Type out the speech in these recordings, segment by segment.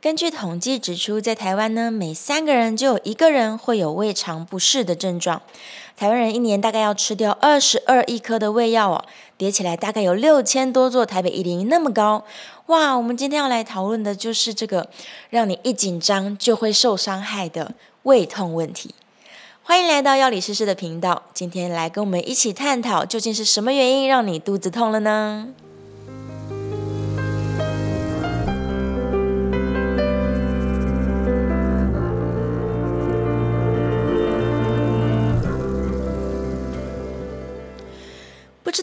根据统计指出，在台湾呢，每三个人就有一个人会有胃肠不适的症状。台湾人一年大概要吃掉二十二亿颗的胃药哦，叠起来大概有六千多座台北一零一那么高。哇，我们今天要来讨论的就是这个让你一紧张就会受伤害的胃痛问题。欢迎来到药理师师的频道，今天来跟我们一起探讨，究竟是什么原因让你肚子痛了呢？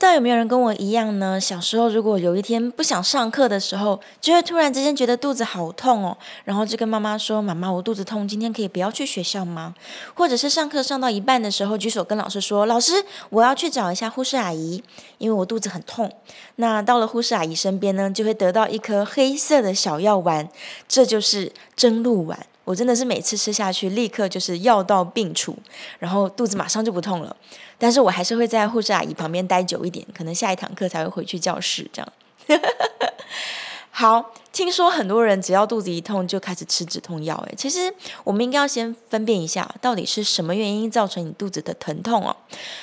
知道有没有人跟我一样呢？小时候如果有一天不想上课的时候，就会突然之间觉得肚子好痛哦，然后就跟妈妈说：“妈妈，我肚子痛，今天可以不要去学校吗？”或者是上课上到一半的时候，举手跟老师说：“老师，我要去找一下护士阿姨，因为我肚子很痛。”那到了护士阿姨身边呢，就会得到一颗黑色的小药丸，这就是真露丸。我真的是每次吃下去，立刻就是药到病除，然后肚子马上就不痛了。但是我还是会在护士阿姨旁边待久一点，可能下一堂课才会回去教室这样。好。听说很多人只要肚子一痛就开始吃止痛药，诶，其实我们应该要先分辨一下，到底是什么原因造成你肚子的疼痛哦。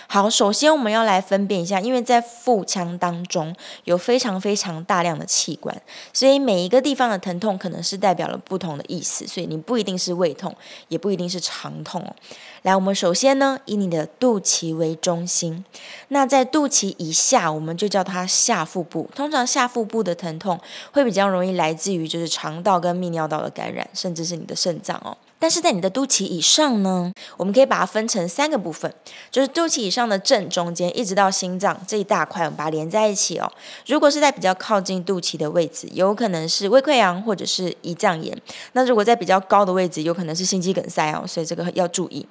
好，首先我们要来分辨一下，因为在腹腔当中有非常非常大量的器官，所以每一个地方的疼痛可能是代表了不同的意思，所以你不一定是胃痛，也不一定是肠痛哦。来，我们首先呢，以你的肚脐为中心，那在肚脐以下，我们就叫它下腹部。通常下腹部的疼痛会比较容易来。自于就是肠道跟泌尿道的感染，甚至是你的肾脏哦。但是在你的肚脐以上呢，我们可以把它分成三个部分，就是肚脐以上的正中间，一直到心脏这一大块，我们把它连在一起哦。如果是在比较靠近肚脐的位置，有可能是胃溃疡或者是胰脏炎；那如果在比较高的位置，有可能是心肌梗塞哦，所以这个要注意。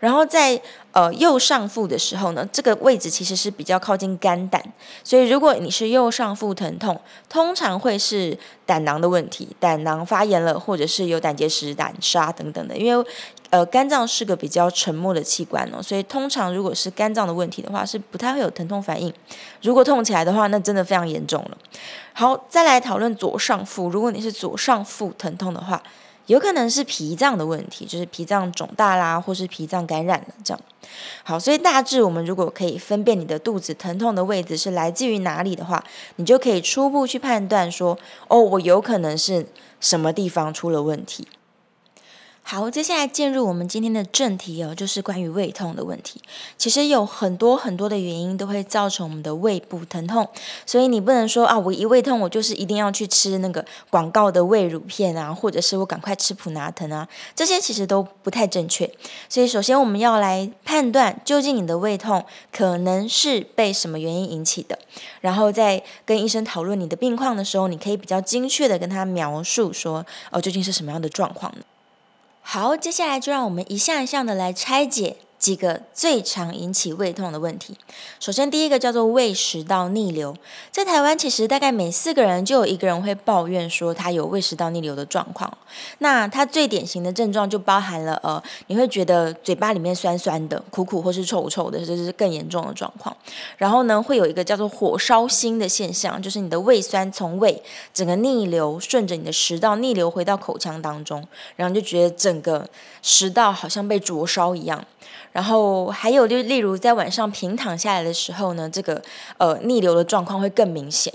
然后在呃右上腹的时候呢，这个位置其实是比较靠近肝胆，所以如果你是右上腹疼痛，通常会是胆囊的问题，胆囊发炎了，或者是有胆结石、胆沙等等。的，因为呃肝脏是个比较沉默的器官哦，所以通常如果是肝脏的问题的话，是不太会有疼痛反应。如果痛起来的话，那真的非常严重了。好，再来讨论左上腹，如果你是左上腹疼痛的话，有可能是脾脏的问题，就是脾脏肿大啦，或是脾脏感染了这样。好，所以大致我们如果可以分辨你的肚子疼痛的位置是来自于哪里的话，你就可以初步去判断说，哦，我有可能是什么地方出了问题。好，接下来进入我们今天的正题哦，就是关于胃痛的问题。其实有很多很多的原因都会造成我们的胃部疼痛，所以你不能说啊，我一胃痛我就是一定要去吃那个广告的胃乳片啊，或者是我赶快吃普拿疼啊，这些其实都不太正确。所以首先我们要来判断究竟你的胃痛可能是被什么原因引起的，然后在跟医生讨论你的病况的时候，你可以比较精确的跟他描述说，哦，究竟是什么样的状况呢？好，接下来就让我们一项一项的来拆解。几个最常引起胃痛的问题。首先，第一个叫做胃食道逆流。在台湾，其实大概每四个人就有一个人会抱怨说他有胃食道逆流的状况。那他最典型的症状就包含了呃，你会觉得嘴巴里面酸酸的、苦苦或是臭臭的，这是更严重的状况。然后呢，会有一个叫做火烧心的现象，就是你的胃酸从胃整个逆流，顺着你的食道逆流回到口腔当中，然后就觉得整个食道好像被灼烧一样。然后还有就例如在晚上平躺下来的时候呢，这个呃逆流的状况会更明显。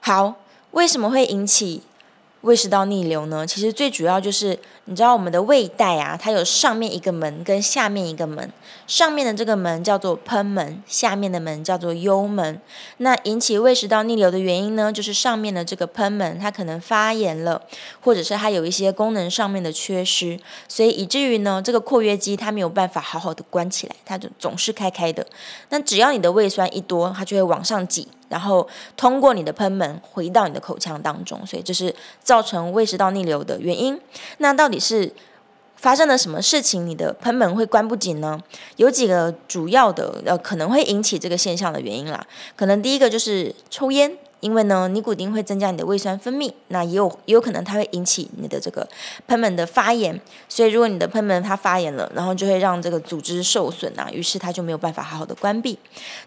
好，为什么会引起胃食道逆流呢？其实最主要就是。你知道我们的胃袋啊，它有上面一个门跟下面一个门，上面的这个门叫做喷门，下面的门叫做幽门。那引起胃食道逆流的原因呢，就是上面的这个喷门它可能发炎了，或者是它有一些功能上面的缺失，所以以至于呢，这个括约肌它没有办法好好的关起来，它就总是开开的。那只要你的胃酸一多，它就会往上挤，然后通过你的喷门回到你的口腔当中，所以这是造成胃食道逆流的原因。那到底是发生了什么事情，你的喷门会关不紧呢？有几个主要的呃可能会引起这个现象的原因啦。可能第一个就是抽烟，因为呢尼古丁会增加你的胃酸分泌，那也有也有可能它会引起你的这个喷门的发炎。所以如果你的喷门它发炎了，然后就会让这个组织受损啊，于是它就没有办法好好的关闭。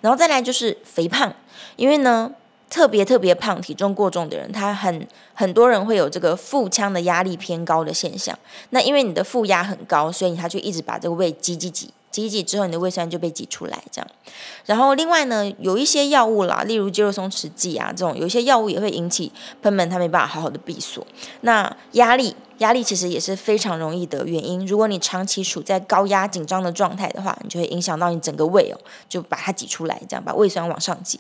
然后再来就是肥胖，因为呢。特别特别胖、体重过重的人，他很很多人会有这个腹腔的压力偏高的现象。那因为你的腹压很高，所以他就一直把这个胃挤挤挤。挤挤之后，你的胃酸就被挤出来，这样。然后另外呢，有一些药物啦，例如肌肉松弛剂啊，这种有一些药物也会引起喷门它没办法好好的闭锁。那压力，压力其实也是非常容易的原因。如果你长期处在高压紧张的状态的话，你就会影响到你整个胃哦，就把它挤出来，这样把胃酸往上挤。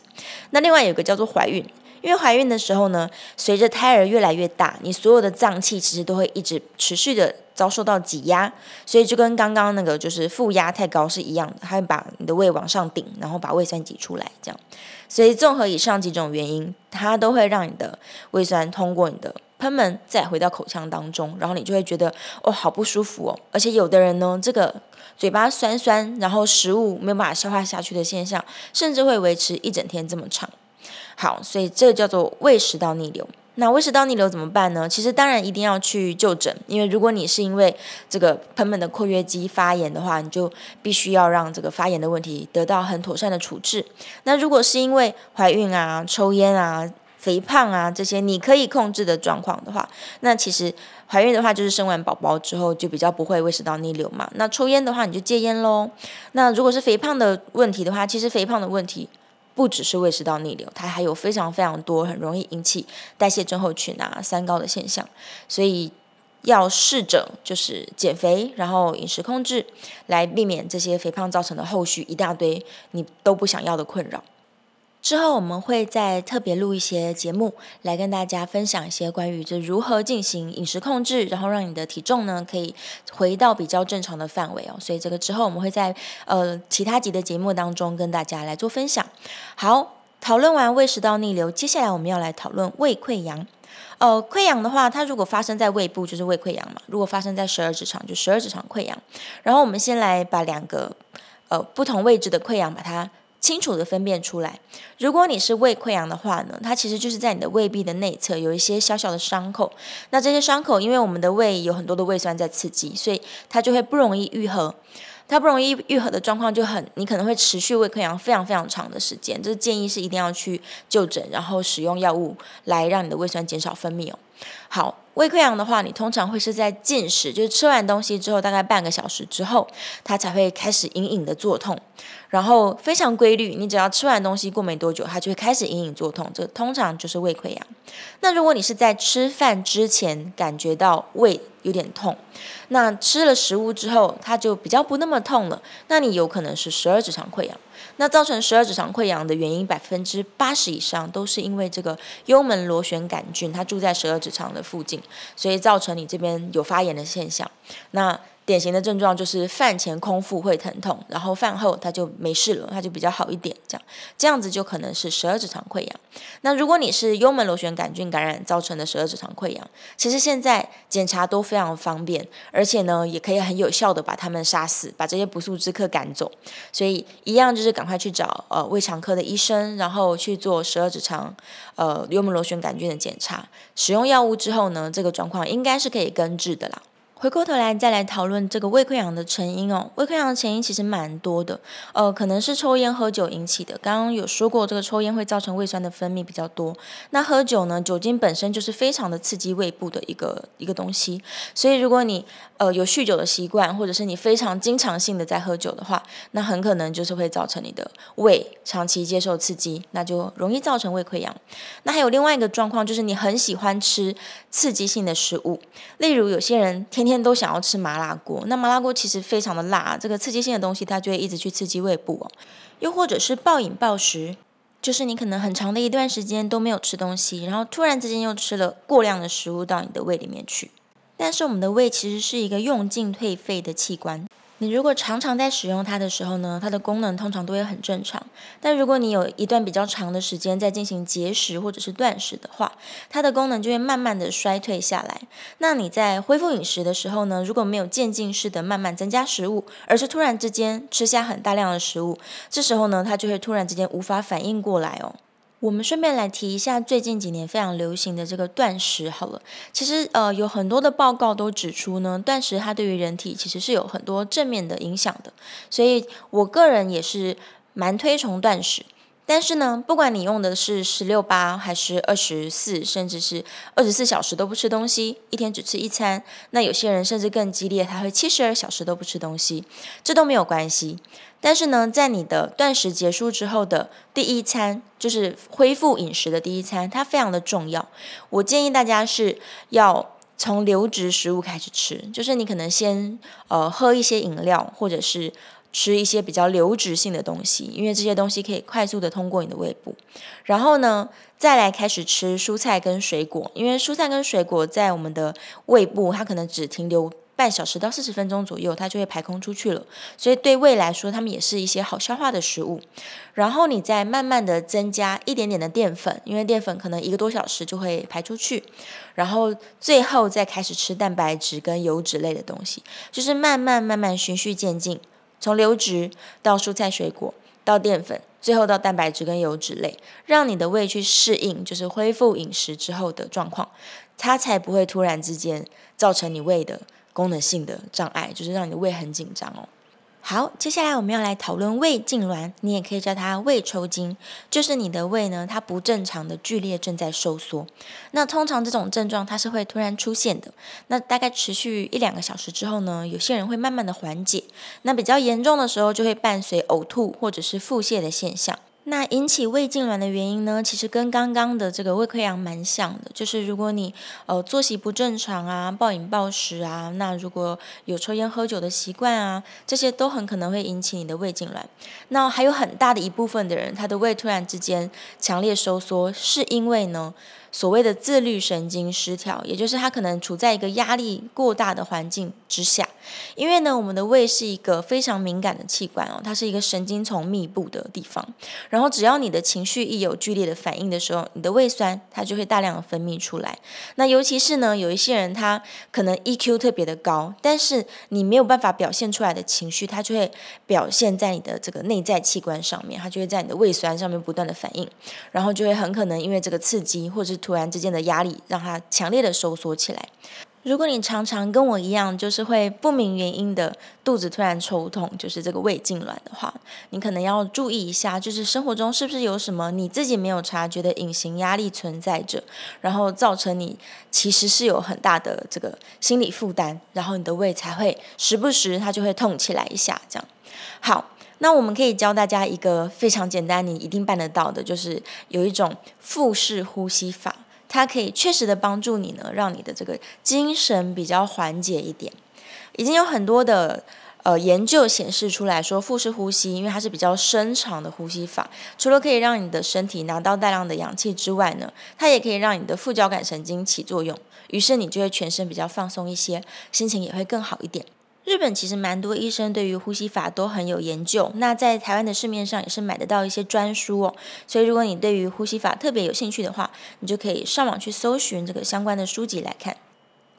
那另外有一个叫做怀孕。因为怀孕的时候呢，随着胎儿越来越大，你所有的脏器其实都会一直持续的遭受到挤压，所以就跟刚刚那个就是负压太高是一样的，它会把你的胃往上顶，然后把胃酸挤出来，这样。所以综合以上几种原因，它都会让你的胃酸通过你的喷门再回到口腔当中，然后你就会觉得哦，好不舒服哦。而且有的人呢，这个嘴巴酸酸，然后食物没有办法消化下去的现象，甚至会维持一整天这么长。好，所以这叫做胃食道逆流。那胃食道逆流怎么办呢？其实当然一定要去就诊，因为如果你是因为这个盆门的括约肌发炎的话，你就必须要让这个发炎的问题得到很妥善的处置。那如果是因为怀孕啊、抽烟啊、肥胖啊这些你可以控制的状况的话，那其实怀孕的话就是生完宝宝之后就比较不会胃食道逆流嘛。那抽烟的话你就戒烟喽。那如果是肥胖的问题的话，其实肥胖的问题。不只是胃食道逆流，它还有非常非常多很容易引起代谢症候群啊、三高的现象，所以要试着就是减肥，然后饮食控制，来避免这些肥胖造成的后续一大堆你都不想要的困扰。之后我们会再特别录一些节目，来跟大家分享一些关于这如何进行饮食控制，然后让你的体重呢可以回到比较正常的范围哦。所以这个之后我们会在呃其他集的节目当中跟大家来做分享。好，讨论完胃食道逆流，接下来我们要来讨论胃溃疡。呃，溃疡的话，它如果发生在胃部就是胃溃疡嘛；如果发生在十二指肠就十二指肠溃疡。然后我们先来把两个呃不同位置的溃疡把它。清楚地分辨出来。如果你是胃溃疡的话呢，它其实就是在你的胃壁的内侧有一些小小的伤口。那这些伤口，因为我们的胃有很多的胃酸在刺激，所以它就会不容易愈合。它不容易愈合的状况就很，你可能会持续胃溃疡非常非常长的时间。这建议是一定要去就诊，然后使用药物来让你的胃酸减少分泌哦。好。胃溃疡的话，你通常会是在进食，就是吃完东西之后，大概半个小时之后，它才会开始隐隐的作痛，然后非常规律。你只要吃完东西过没多久，它就会开始隐隐作痛，这通常就是胃溃疡。那如果你是在吃饭之前感觉到胃有点痛，那吃了食物之后，它就比较不那么痛了，那你有可能是十二指肠溃疡。那造成十二指肠溃疡的原因，百分之八十以上都是因为这个幽门螺旋杆菌，它住在十二指肠的附近，所以造成你这边有发炎的现象。那典型的症状就是饭前空腹会疼痛，然后饭后它就没事了，它就比较好一点。这样这样子就可能是十二指肠溃疡。那如果你是幽门螺旋杆菌感染造成的十二指肠溃疡，其实现在检查都非常方便，而且呢也可以很有效的把它们杀死，把这些不速之客赶走。所以一样就是赶快去找呃胃肠科的医生，然后去做十二指肠呃幽门螺旋杆菌的检查。使用药物之后呢，这个状况应该是可以根治的啦。回过头来再来讨论这个胃溃疡的成因哦，胃溃疡的成因其实蛮多的，呃，可能是抽烟喝酒引起的。刚刚有说过，这个抽烟会造成胃酸的分泌比较多。那喝酒呢，酒精本身就是非常的刺激胃部的一个一个东西，所以如果你呃有酗酒的习惯，或者是你非常经常性的在喝酒的话，那很可能就是会造成你的胃长期接受刺激，那就容易造成胃溃疡。那还有另外一个状况，就是你很喜欢吃刺激性的食物，例如有些人天天。都想要吃麻辣锅，那麻辣锅其实非常的辣，这个刺激性的东西它就会一直去刺激胃部哦。又或者是暴饮暴食，就是你可能很长的一段时间都没有吃东西，然后突然之间又吃了过量的食物到你的胃里面去。但是我们的胃其实是一个用进退废的器官。你如果常常在使用它的时候呢，它的功能通常都会很正常。但如果你有一段比较长的时间在进行节食或者是断食的话，它的功能就会慢慢的衰退下来。那你在恢复饮食的时候呢，如果没有渐进式的慢慢增加食物，而是突然之间吃下很大量的食物，这时候呢，它就会突然之间无法反应过来哦。我们顺便来提一下最近几年非常流行的这个断食好了，其实呃有很多的报告都指出呢，断食它对于人体其实是有很多正面的影响的，所以我个人也是蛮推崇断食。但是呢，不管你用的是十六八还是二十四，甚至是二十四小时都不吃东西，一天只吃一餐，那有些人甚至更激烈，他会七十二小时都不吃东西，这都没有关系。但是呢，在你的断食结束之后的第一餐，就是恢复饮食的第一餐，它非常的重要。我建议大家是要从流质食物开始吃，就是你可能先呃喝一些饮料，或者是。吃一些比较流质性的东西，因为这些东西可以快速的通过你的胃部。然后呢，再来开始吃蔬菜跟水果，因为蔬菜跟水果在我们的胃部，它可能只停留半小时到四十分钟左右，它就会排空出去了。所以对胃来说，它们也是一些好消化的食物。然后你再慢慢的增加一点点的淀粉，因为淀粉可能一个多小时就会排出去。然后最后再开始吃蛋白质跟油脂类的东西，就是慢慢慢慢循序渐进。从流质到蔬菜水果，到淀粉，最后到蛋白质跟油脂类，让你的胃去适应，就是恢复饮食之后的状况，它才不会突然之间造成你胃的功能性的障碍，就是让你的胃很紧张哦。好，接下来我们要来讨论胃痉挛，你也可以叫它胃抽筋，就是你的胃呢，它不正常的剧烈正在收缩。那通常这种症状它是会突然出现的，那大概持续一两个小时之后呢，有些人会慢慢的缓解，那比较严重的时候就会伴随呕吐或者是腹泻的现象。那引起胃痉挛的原因呢，其实跟刚刚的这个胃溃疡蛮像的，就是如果你呃作息不正常啊，暴饮暴食啊，那如果有抽烟喝酒的习惯啊，这些都很可能会引起你的胃痉挛。那还有很大的一部分的人，他的胃突然之间强烈收缩，是因为呢，所谓的自律神经失调，也就是他可能处在一个压力过大的环境之下。因为呢，我们的胃是一个非常敏感的器官哦，它是一个神经丛密布的地方。然后，只要你的情绪一有剧烈的反应的时候，你的胃酸它就会大量的分泌出来。那尤其是呢，有一些人他可能 EQ 特别的高，但是你没有办法表现出来的情绪，它就会表现在你的这个内在器官上面，它就会在你的胃酸上面不断的反应，然后就会很可能因为这个刺激或者是突然之间的压力，让它强烈的收缩起来。如果你常常跟我一样，就是会不明原因的肚子突然抽痛，就是这个胃痉挛的话，你可能要注意一下，就是生活中是不是有什么你自己没有察觉的隐形压力存在着，然后造成你其实是有很大的这个心理负担，然后你的胃才会时不时它就会痛起来一下，这样。好，那我们可以教大家一个非常简单，你一定办得到的，就是有一种腹式呼吸法。它可以确实的帮助你呢，让你的这个精神比较缓解一点。已经有很多的呃研究显示出来说，腹式呼吸，因为它是比较深长的呼吸法，除了可以让你的身体拿到大量的氧气之外呢，它也可以让你的副交感神经起作用，于是你就会全身比较放松一些，心情也会更好一点。日本其实蛮多医生对于呼吸法都很有研究，那在台湾的市面上也是买得到一些专书哦。所以如果你对于呼吸法特别有兴趣的话，你就可以上网去搜寻这个相关的书籍来看。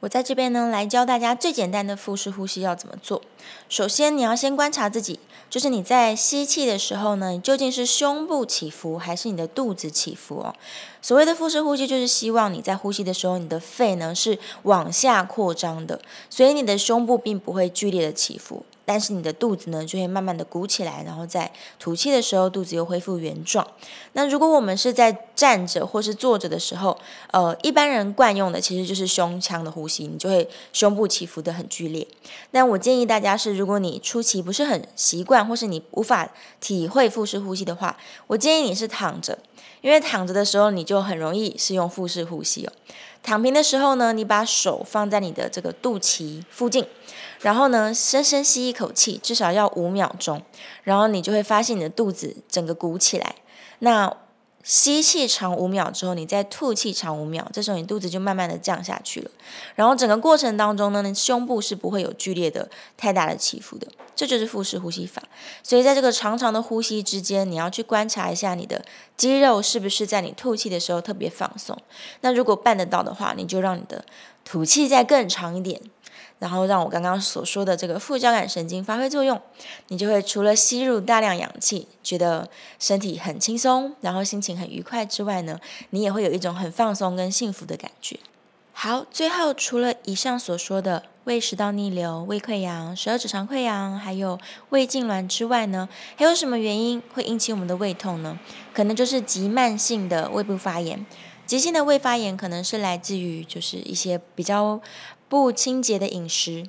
我在这边呢，来教大家最简单的腹式呼吸要怎么做。首先，你要先观察自己，就是你在吸气的时候呢，你究竟是胸部起伏还是你的肚子起伏哦。所谓的腹式呼吸，就是希望你在呼吸的时候，你的肺呢是往下扩张的，所以你的胸部并不会剧烈的起伏。但是你的肚子呢，就会慢慢的鼓起来，然后在吐气的时候，肚子又恢复原状。那如果我们是在站着或是坐着的时候，呃，一般人惯用的其实就是胸腔的呼吸，你就会胸部起伏得很剧烈。那我建议大家是，如果你初期不是很习惯，或是你无法体会腹式呼吸的话，我建议你是躺着，因为躺着的时候你就很容易是用腹式呼吸哦。躺平的时候呢，你把手放在你的这个肚脐附近。然后呢，深深吸一口气，至少要五秒钟，然后你就会发现你的肚子整个鼓起来。那吸气长五秒之后，你再吐气长五秒，这时候你肚子就慢慢的降下去了。然后整个过程当中呢，胸部是不会有剧烈的太大的起伏的，这就是腹式呼吸法。所以在这个长长的呼吸之间，你要去观察一下你的肌肉是不是在你吐气的时候特别放松。那如果办得到的话，你就让你的吐气再更长一点。然后让我刚刚所说的这个副交感神经发挥作用，你就会除了吸入大量氧气，觉得身体很轻松，然后心情很愉快之外呢，你也会有一种很放松跟幸福的感觉。好，最后除了以上所说的胃食道逆流、胃溃疡、十二指肠溃疡，还有胃痉挛之外呢，还有什么原因会引起我们的胃痛呢？可能就是急慢性的胃部发炎。急性的胃发炎可能是来自于就是一些比较不清洁的饮食。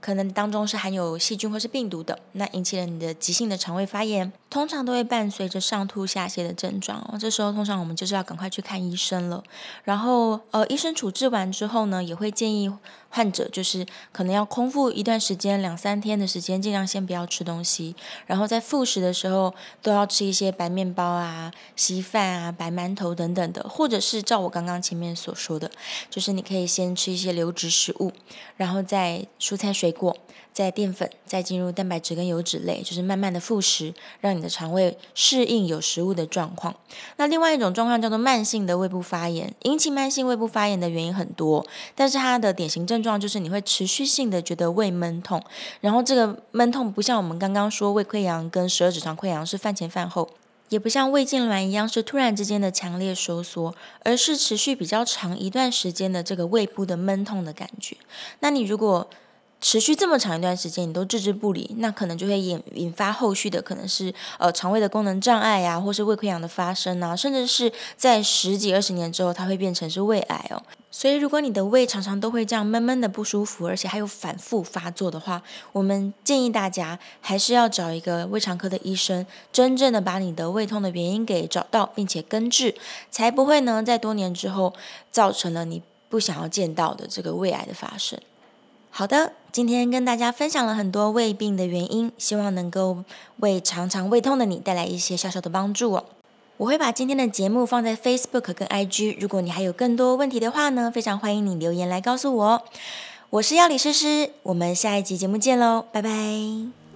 可能当中是含有细菌或是病毒的，那引起了你的急性的肠胃发炎，通常都会伴随着上吐下泻的症状哦。这时候通常我们就是要赶快去看医生了。然后呃，医生处置完之后呢，也会建议患者就是可能要空腹一段时间，两三天的时间，尽量先不要吃东西。然后在复食的时候都要吃一些白面包啊、稀饭啊、白馒头等等的，或者是照我刚刚前面所说的，就是你可以先吃一些流质食物，然后再蔬菜水。果，再淀粉，再进入蛋白质跟油脂类，就是慢慢的复食，让你的肠胃适应有食物的状况。那另外一种状况叫做慢性的胃部发炎，引起慢性胃部发炎的原因很多，但是它的典型症状就是你会持续性的觉得胃闷痛，然后这个闷痛不像我们刚刚说胃溃疡跟十二指肠溃疡是饭前饭后，也不像胃痉挛一样是突然之间的强烈收缩，而是持续比较长一段时间的这个胃部的闷痛的感觉。那你如果持续这么长一段时间，你都置之不理，那可能就会引引发后续的可能是呃肠胃的功能障碍呀，或是胃溃疡的发生啊，甚至是在十几二十年之后，它会变成是胃癌哦。所以如果你的胃常常都会这样闷闷的不舒服，而且还有反复发作的话，我们建议大家还是要找一个胃肠科的医生，真正的把你的胃痛的原因给找到，并且根治，才不会呢在多年之后造成了你不想要见到的这个胃癌的发生。好的，今天跟大家分享了很多胃病的原因，希望能够为常常胃痛的你带来一些小小的帮助哦。我会把今天的节目放在 Facebook 跟 IG，如果你还有更多问题的话呢，非常欢迎你留言来告诉我。我是药理诗诗，我们下一集节目见喽，拜拜。